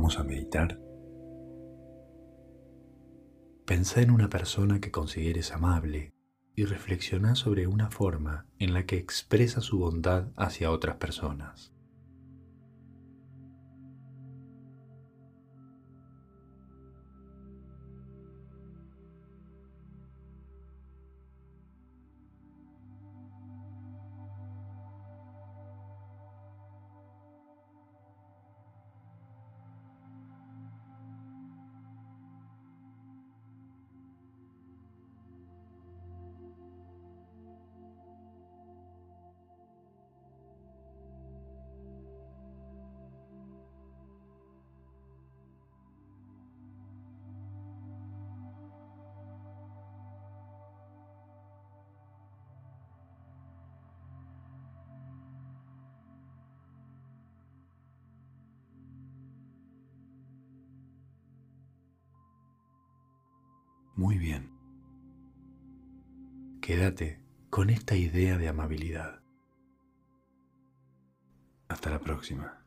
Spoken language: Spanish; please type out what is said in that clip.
Vamos a meditar. Pensá en una persona que consideres amable y reflexiona sobre una forma en la que expresa su bondad hacia otras personas. Muy bien. Quédate con esta idea de amabilidad. Hasta la próxima.